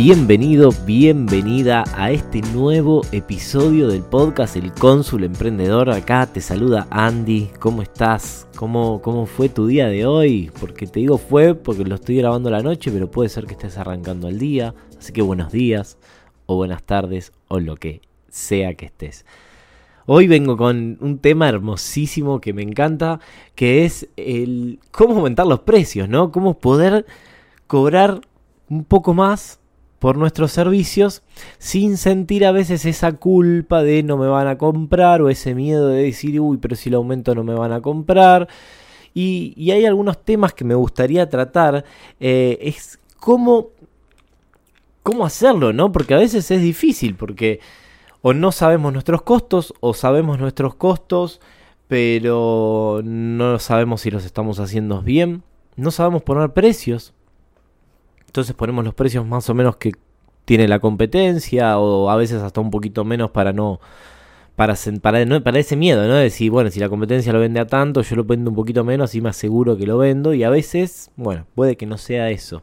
Bienvenido, bienvenida a este nuevo episodio del podcast El Cónsul Emprendedor. Acá te saluda Andy. ¿Cómo estás? ¿Cómo, ¿Cómo fue tu día de hoy? Porque te digo fue porque lo estoy grabando la noche, pero puede ser que estés arrancando el día. Así que buenos días o buenas tardes o lo que sea que estés. Hoy vengo con un tema hermosísimo que me encanta, que es el cómo aumentar los precios, ¿no? Cómo poder cobrar un poco más por nuestros servicios sin sentir a veces esa culpa de no me van a comprar o ese miedo de decir, uy, pero si lo aumento no me van a comprar. Y, hay algunos temas que me gustaría tratar, eh, es cómo, cómo hacerlo, ¿no? Porque a veces es difícil, porque o no sabemos nuestros costos o sabemos nuestros costos, pero no sabemos si los estamos haciendo bien, no sabemos poner precios, entonces ponemos los precios más o menos que tiene la competencia o a veces hasta un poquito menos para no para, para, ese miedo, ¿no? De decir, bueno, si la competencia lo vende a tanto, yo lo vendo un poquito menos y me aseguro que lo vendo. Y a veces, bueno, puede que no sea eso.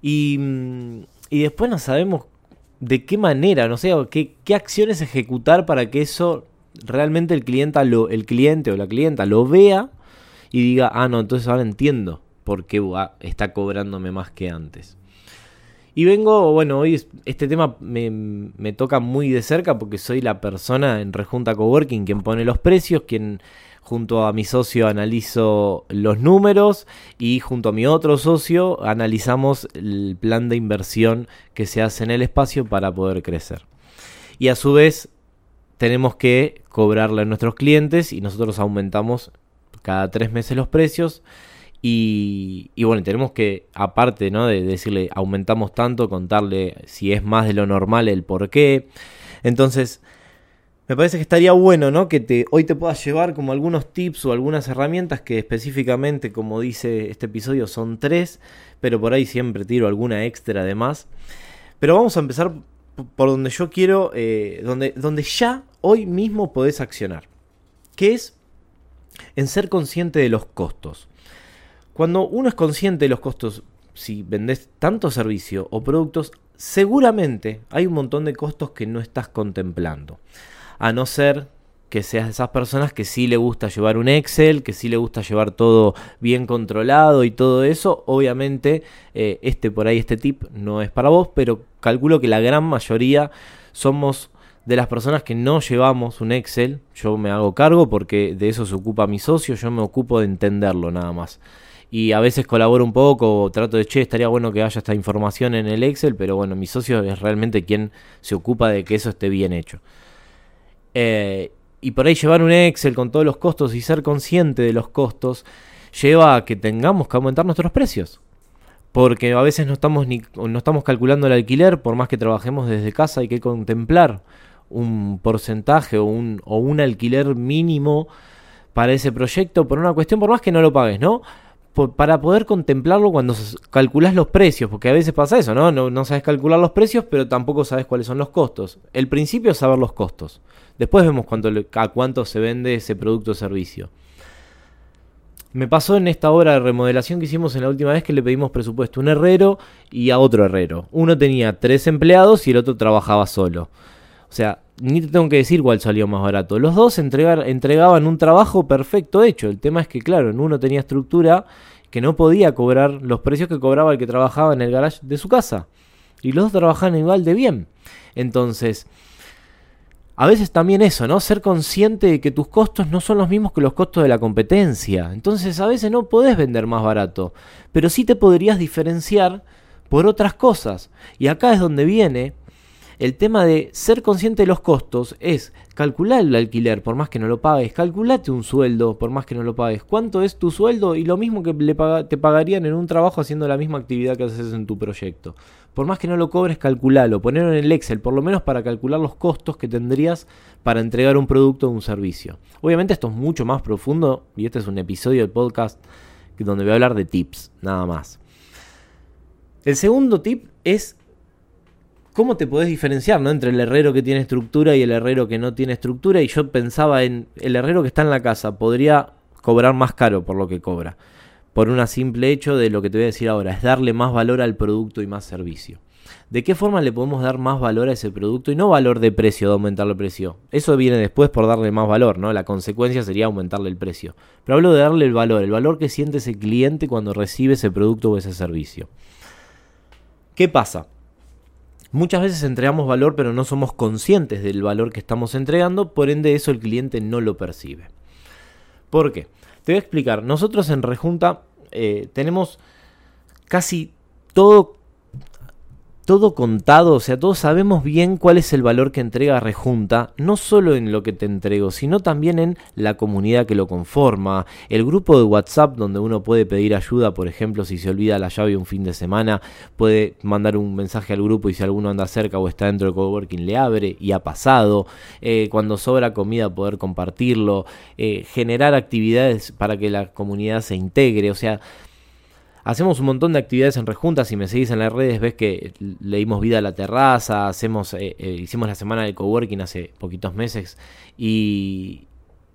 Y, mm, y después no sabemos de qué manera, no sé, qué, qué acciones ejecutar para que eso realmente el cliente, lo, el cliente o la clienta lo vea y diga, ah, no, entonces ahora entiendo porque está cobrándome más que antes. Y vengo, bueno, hoy este tema me, toca muy de cerca porque soy la persona en Rejunta Coworking quien pone los precios, quien junto a mi socio analizo los números y junto a mi otro socio analizamos el plan de inversión que se hace en el espacio para poder crecer. Y a su vez tenemos que cobrarle a nuestros clientes y nosotros aumentamos cada tres meses los precios y, bueno, tenemos que, aparte ¿no? de decirle aumentamos tanto, contarle si es más de lo normal el por qué. Entonces, me parece que estaría bueno ¿no? que te, hoy te puedas llevar como algunos tips o algunas herramientas que específicamente, como dice este episodio, son tres, pero por ahí siempre tiro alguna extra además. Pero vamos a empezar por donde yo quiero, eh, donde, donde ya hoy mismo podés accionar, que es en ser consciente de los costos. Cuando uno es consciente de los costos, si vendes tanto servicio o productos, seguramente hay un montón de costos que no estás contemplando. A no ser que seas de esas personas que sí le gusta llevar un Excel, que sí le gusta llevar todo bien controlado y todo eso. Obviamente, eh, este por ahí, este tip no es para vos, pero calculo que la gran mayoría somos de las personas que no llevamos un Excel. Yo me hago cargo porque de eso se ocupa mi socio, yo me ocupo de entenderlo nada más y a veces colaboro un poco, trato de, che, estaría bueno que haya esta información en el Excel, pero bueno, mi socio es realmente quien se ocupa de que eso esté bien hecho. Eh, y por ahí llevar un Excel con todos los costos y ser consciente de los costos lleva a que tengamos que aumentar nuestros precios. Porque a veces no estamos, ni, no estamos calculando el alquiler, por más que trabajemos desde casa, hay que contemplar un porcentaje o un, o un alquiler mínimo para ese proyecto por una cuestión, por más que no lo pagues, ¿no? Para poder contemplarlo cuando calculas los precios, porque a veces pasa eso, ¿no? ¿no? sabes calcular los precios, pero tampoco sabes cuáles son los costos. El principio es saber los costos. Después vemos cuánto, a cuánto se vende ese producto o servicio. Me pasó en esta obra de remodelación que hicimos en la última vez que le pedimos presupuesto a un herrero y a otro herrero. Uno tenía tres empleados y el otro trabajaba solo. O sea, ni te tengo que decir cuál salió más barato. Los dos entregaban un trabajo perfecto hecho. El tema es que, claro, en uno tenía estructura que no podía cobrar los precios que cobraba el que trabajaba en el garage de su casa. Y los dos trabajaban igual de bien. Entonces, a veces también eso, ¿no? Ser consciente de que tus costos no son los mismos que los costos de la competencia. Entonces, a veces no podés vender más barato, pero sí te podrías diferenciar por otras cosas. Y acá es donde viene el tema de ser consciente de los costos es calcular el alquiler por más que no lo pagues, calculate un sueldo por más que no lo pagues, cuánto es tu sueldo y lo mismo que te pagarían en un trabajo haciendo la misma actividad que haces en tu proyecto. por más que no lo cobres, calculalo, ponerlo en el Excel, por lo menos para calcular los costos que tendrías para entregar un producto o un servicio. Obviamente esto es mucho más profundo y este es un episodio del podcast donde voy a hablar de tips, nada más. El segundo tip es cómo te podés diferenciar ¿no? entre el herrero que tiene estructura y el herrero que no tiene estructura. Y yo pensaba en el herrero que está en la casa, podría cobrar más caro por lo que cobra. Por un simple hecho de lo que te voy a decir ahora, es darle más valor al producto y más servicio. ¿De qué forma le podemos dar más valor a ese producto y no valor de precio, de aumentarle el precio? Eso viene después por darle más valor, ¿no? La consecuencia sería aumentarle el precio. Pero hablo de darle el valor, el valor que siente ese cliente cuando recibe ese producto o ese servicio. ¿Qué pasa? Muchas veces entregamos valor pero no somos conscientes del valor que estamos entregando, por ende eso el cliente no lo percibe. ¿Por qué? Te voy a explicar. Nosotros en Rejunta eh, tenemos casi todo todo contado, o sea, todos sabemos bien cuál es el valor que entrega Rejunta, no solo en lo que te entrego, sino también en la comunidad que lo conforma, el grupo de WhatsApp donde uno puede pedir ayuda, por ejemplo, si se olvida la llave un fin de semana, puede mandar un mensaje al grupo y si alguno anda cerca o está dentro del coworking le abre y ha pasado, eh, cuando sobra comida poder compartirlo, eh, generar actividades para que la comunidad se integre, o sea, Hacemos un montón de actividades en Rejunta. Si me seguís en las redes, ves que leímos vida a la terraza. Hacemos, eh, eh, hicimos la semana de coworking hace poquitos meses. Y,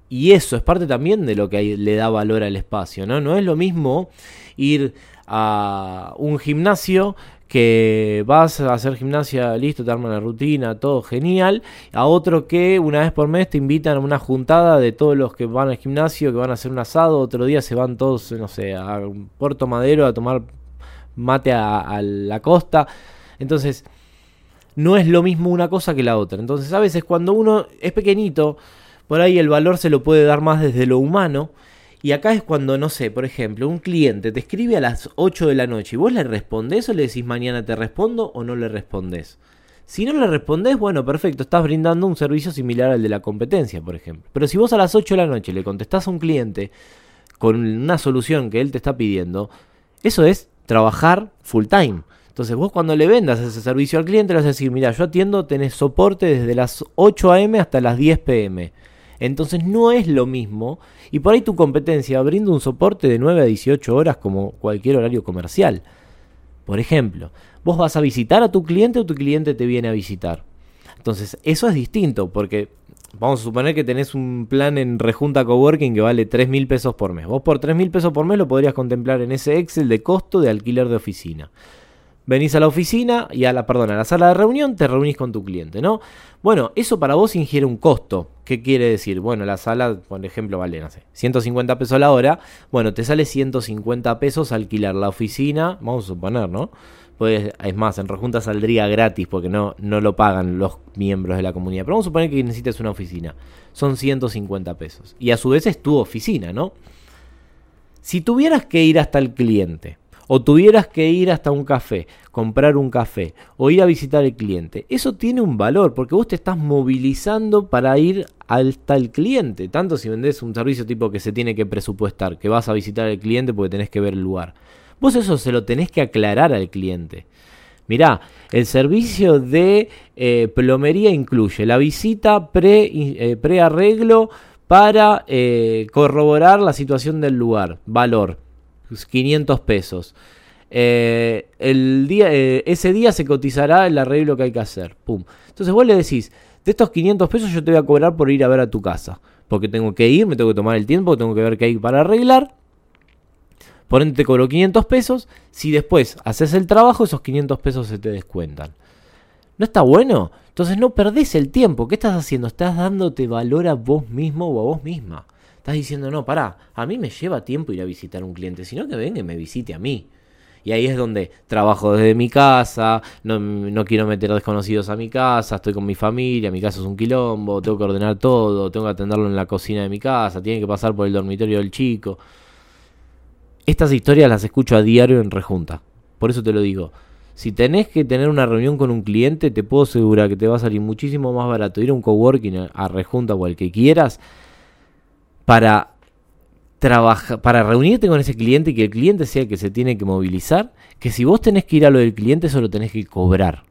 y eso es parte también de lo que le da valor al espacio. ¿no? no es lo mismo ir a un gimnasio que vas a hacer gimnasia, listo, te arman la rutina, todo genial, a otro que una vez por mes te invitan a una juntada de todos los que van al gimnasio, que van a hacer un asado, otro día se van todos, no sé, a Puerto Madero a tomar mate a, la costa. Entonces, no es lo mismo una cosa que la otra. Entonces, a veces cuando uno es pequeñito, por ahí el valor se lo puede dar más desde lo humano y acá es cuando, no sé, por ejemplo, un cliente te escribe a las 8 de la noche y vos le respondés o le decís mañana te respondo o no le respondés. Si no le respondés, bueno, perfecto, estás brindando un servicio similar al de la competencia, por ejemplo. Pero si vos a las 8 de la noche le contestás a un cliente con una solución que él te está pidiendo, eso es trabajar full time. Entonces vos cuando le vendas ese servicio al cliente le vas a decir, mira, yo atiendo, tenés soporte desde las 8 a.m. hasta las 10 p.m. Entonces no es lo mismo. Y por ahí tu competencia brinda un soporte de 9 a 18 horas como cualquier horario comercial. Por ejemplo, vos vas a visitar a tu cliente o tu cliente te viene a visitar. Entonces, eso es distinto porque vamos a suponer que tenés un plan en Rejunta Coworking que vale 3 mil pesos por mes. Vos por 3 mil pesos por mes lo podrías contemplar en ese Excel de costo de alquiler de oficina. Venís a la oficina y a la, perdón, a la sala de reunión, te reunís con tu cliente, ¿no? Bueno, eso para vos ingiere un costo. ¿Qué quiere decir? Bueno, la sala, por ejemplo, vale, no sé, 150 pesos la hora. Bueno, te sale 150 pesos alquilar la oficina, vamos a suponer, ¿no? Pues, es más, en Rejunta saldría gratis porque no, no lo pagan los miembros de la comunidad. Pero vamos a suponer que necesites una oficina. Son 150 pesos. Y a su vez es tu oficina, ¿no? Si tuvieras que ir hasta el cliente o tuvieras que ir hasta un café, comprar un café o ir a visitar al cliente, eso tiene un valor porque vos te estás movilizando para ir hasta el cliente, tanto si vendés un servicio tipo que se tiene que presupuestar, que vas a visitar al cliente porque tenés que ver el lugar. Vos eso se lo tenés que aclarar al cliente. Mirá, el servicio de eh, plomería incluye la visita pre, eh, arreglo para eh, corroborar la situación del lugar, valor. 500 pesos. Eh, el día, eh, ese día se cotizará el arreglo que hay que hacer. Pum. Entonces vos le decís, de estos 500 pesos yo te voy a cobrar por ir a ver a tu casa. Porque tengo que ir, me tengo que tomar el tiempo, tengo que ver qué hay para arreglar. Por ende te cobro 500 pesos. Si después haces el trabajo, esos 500 pesos se te descuentan. ¿No está bueno? Entonces no perdés el tiempo. ¿Qué estás haciendo? Estás dándote valor a vos mismo o a vos misma. Estás diciendo, no, pará, a mí me lleva tiempo ir a visitar a un cliente, sino que venga y me visite a mí. Y ahí es donde trabajo desde mi casa, no, no, quiero meter desconocidos a mi casa, estoy con mi familia, mi casa es un quilombo, tengo que ordenar todo, tengo que atenderlo en la cocina de mi casa, tiene que pasar por el dormitorio del chico. Estas historias las escucho a diario en Rejunta. Por eso te lo digo. Si tenés que tener una reunión con un cliente, te puedo asegurar que te va a salir muchísimo más barato ir a un coworking, a Rejunta o al que quieras, para trabaja, para reunirte con ese cliente y que el cliente sea el que se tiene que movilizar, que si vos tenés que ir a lo del cliente, eso lo tenés que cobrar.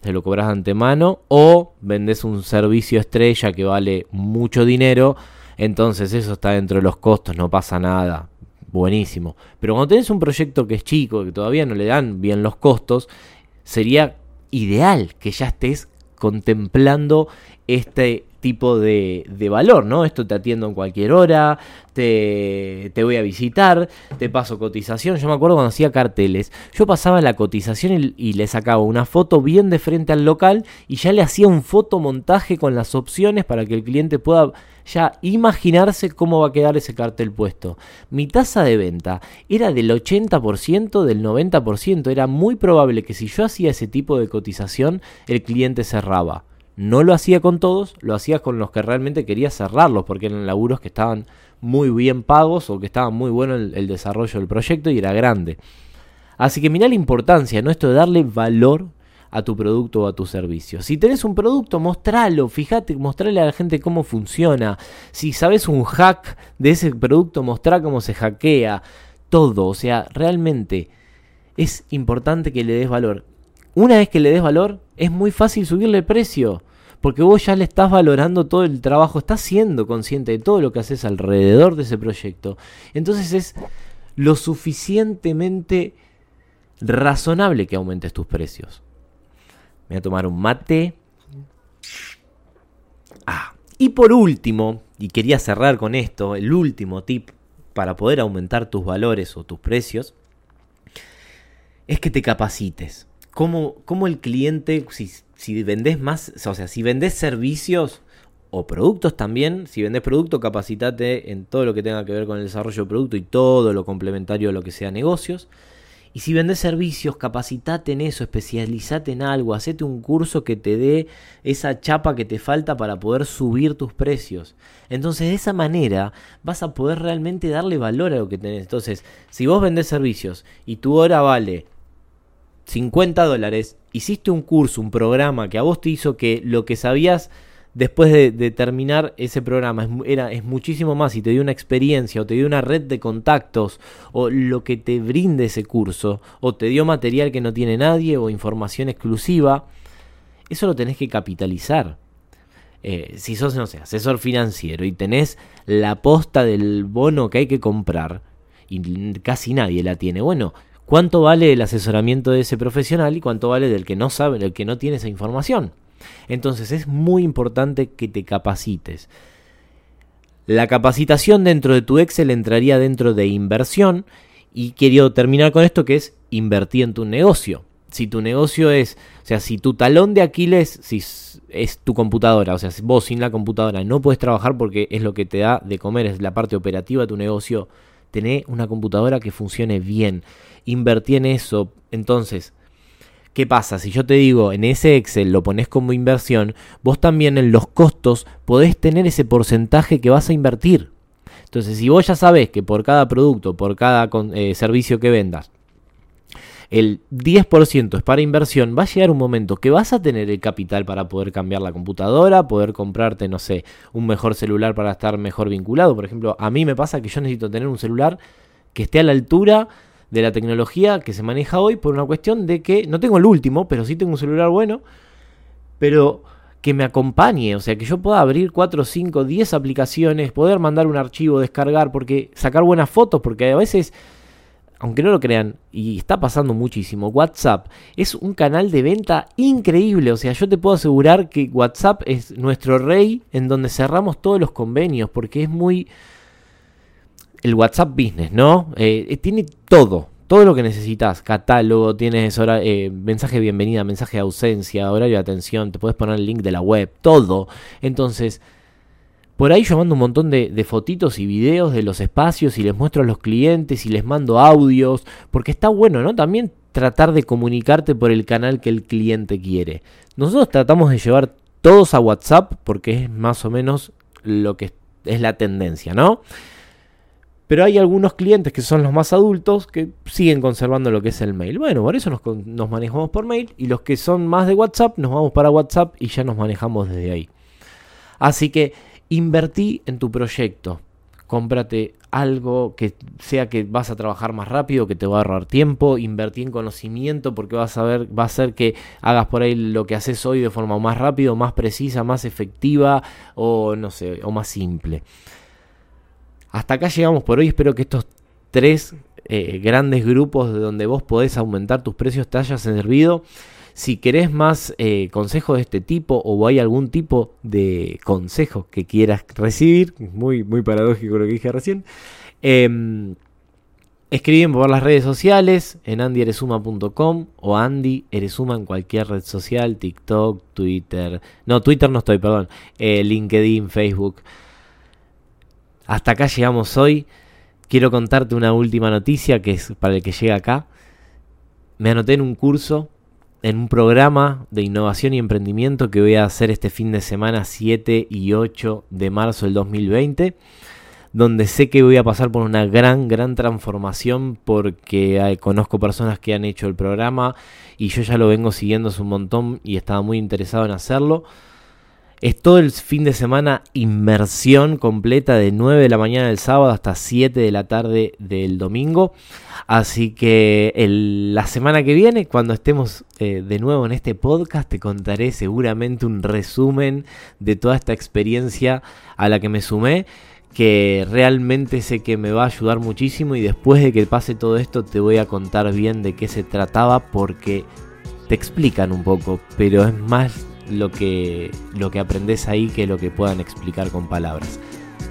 Te lo cobras de antemano o vendés un servicio estrella que vale mucho dinero, entonces eso está dentro de los costos, no pasa nada. Buenísimo. Pero cuando tenés un proyecto que es chico, que todavía no le dan bien los costos, sería ideal que ya estés contemplando este tipo de, de, valor, ¿no? Esto te atiendo en cualquier hora, te, te, voy a visitar, te paso cotización. Yo me acuerdo cuando hacía carteles, yo pasaba la cotización y, y, le sacaba una foto bien de frente al local y ya le hacía un fotomontaje con las opciones para que el cliente pueda ya imaginarse cómo va a quedar ese cartel puesto. Mi tasa de venta era del 80%, del 90%. Era muy probable que si yo hacía ese tipo de cotización, el cliente cerraba. No lo hacía con todos, lo hacía con los que realmente quería cerrarlos, porque eran laburos que estaban muy bien pagos o que estaba muy bueno el, el desarrollo del proyecto y era grande. Así que mira la importancia, ¿no? Esto de darle valor a tu producto o a tu servicio. Si tenés un producto, mostralo, fíjate, mostrale a la gente cómo funciona. Si sabes un hack de ese producto, mostrá cómo se hackea. Todo, o sea, realmente es importante que le des valor. Una vez que le des valor, es muy fácil subirle el precio. Porque vos ya le estás valorando todo el trabajo, estás siendo consciente de todo lo que haces alrededor de ese proyecto. Entonces es lo suficientemente razonable que aumentes tus precios. Me voy a tomar un mate. Ah, y por último, y quería cerrar con esto, el último tip para poder aumentar tus valores o tus precios, es que te capacites. Como, el cliente, si, si vendés más, o sea, si vendés servicios o productos también, si vendés producto, capacitate en todo lo que tenga que ver con el desarrollo de producto y todo lo complementario a lo que sea negocios. Y si vendes servicios, capacitate en eso, especializate en algo, hacete un curso que te dé esa chapa que te falta para poder subir tus precios. Entonces, de esa manera vas a poder realmente darle valor a lo que tenés. Entonces, si vos vendés servicios y tu hora vale 50 dólares, hiciste un curso, un programa que a vos te hizo que lo que sabías después de, terminar ese programa es, era, es muchísimo más y te dio una experiencia o te dio una red de contactos o lo que te brinde ese curso o te dio material que no tiene nadie o información exclusiva, eso lo tenés que capitalizar. Eh, si sos, no sé, asesor financiero y tenés la posta del bono que hay que comprar y casi nadie la tiene, bueno, ¿cuánto vale el asesoramiento de ese profesional y cuánto vale del que no sabe, del que no tiene esa información? Entonces es muy importante que te capacites. La capacitación dentro de tu Excel entraría dentro de inversión y quiero terminar con esto que es invertir en tu negocio. Si tu negocio es, o sea, si tu talón de Aquiles si es tu computadora, o sea, si vos sin la computadora no puedes trabajar porque es lo que te da de comer, es la parte operativa de tu negocio, tené una computadora que funcione bien. Invertí en eso. Entonces, ¿Qué pasa? Si yo te digo en ese Excel lo pones como inversión, vos también en los costos podés tener ese porcentaje que vas a invertir. Entonces, si vos ya sabés que por cada producto, por cada eh, servicio que vendas, el 10% es para inversión, va a llegar un momento que vas a tener el capital para poder cambiar la computadora, poder comprarte, no sé, un mejor celular para estar mejor vinculado. Por ejemplo, a mí me pasa que yo necesito tener un celular que esté a la altura de la tecnología que se maneja hoy por una cuestión de que no tengo el último, pero sí tengo un celular bueno, pero que me acompañe, o sea, que yo pueda abrir 4, 5, 10 aplicaciones, poder mandar un archivo, descargar, porque sacar buenas fotos, porque a veces, aunque no lo crean, y está pasando muchísimo, WhatsApp es un canal de venta increíble, o sea, yo te puedo asegurar que WhatsApp es nuestro rey en donde cerramos todos los convenios, porque es muy el WhatsApp Business, ¿no? Eh, eh, tiene todo, todo lo que necesitas. Catálogo, tienes hora, eh, mensaje de bienvenida, mensaje de ausencia, horario de atención, te puedes poner el link de la web, todo. Entonces, por ahí yo mando un montón de, de, fotitos y videos de los espacios y les muestro a los clientes y les mando audios, porque está bueno, ¿no? También tratar de comunicarte por el canal que el cliente quiere. Nosotros tratamos de llevar todos a WhatsApp porque es más o menos lo que es la tendencia, ¿no? Pero hay algunos clientes que son los más adultos que siguen conservando lo que es el mail. Bueno, por eso nos, manejamos por mail y los que son más de WhatsApp nos vamos para WhatsApp y ya nos manejamos desde ahí. Así que invertí en tu proyecto. Cómprate algo que sea que vas a trabajar más rápido, que te va a ahorrar tiempo, invertir en conocimiento porque vas a ver, va a hacer que hagas por ahí lo que haces hoy de forma más rápida, más precisa, más efectiva o no sé, o más simple. Hasta acá llegamos por hoy, espero que estos tres eh, grandes grupos de donde vos podés aumentar tus precios te hayan servido. Si querés más eh, consejos de este tipo o hay algún tipo de consejo que quieras recibir, muy, muy paradójico lo que dije recién, eh, por las redes sociales en andyeresuma.com o Andy Eresuma en cualquier red social, TikTok, Twitter. No, Twitter no estoy, perdón. Eh, LinkedIn, Facebook. Hasta acá llegamos hoy. Quiero contarte una última noticia que es para el que llega acá. Me anoté en un curso en un programa de innovación y emprendimiento que voy a hacer este fin de semana 7 y 8 de marzo del 2020, donde sé que voy a pasar por una gran, gran transformación porque conozco personas que han hecho el programa y yo ya lo vengo siguiendo hace un montón y estaba muy interesado en hacerlo. Es todo el fin de semana inmersión completa de 9 de la mañana del sábado hasta 7 de la tarde del domingo. Así que la semana que viene, cuando estemos eh, de nuevo en este podcast, te contaré seguramente un resumen de toda esta experiencia a la que me sumé que realmente sé que me va a ayudar muchísimo y después de que pase todo esto te voy a contar bien de qué se trataba porque te explican un poco, pero es más lo que, lo que aprendes ahí que lo que puedan explicar con palabras.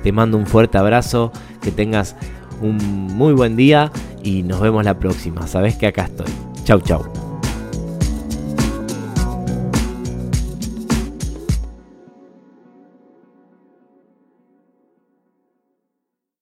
Te mando un fuerte abrazo, que tengas un muy buen día y nos vemos la próxima. Sabes que acá estoy. Chau, chau.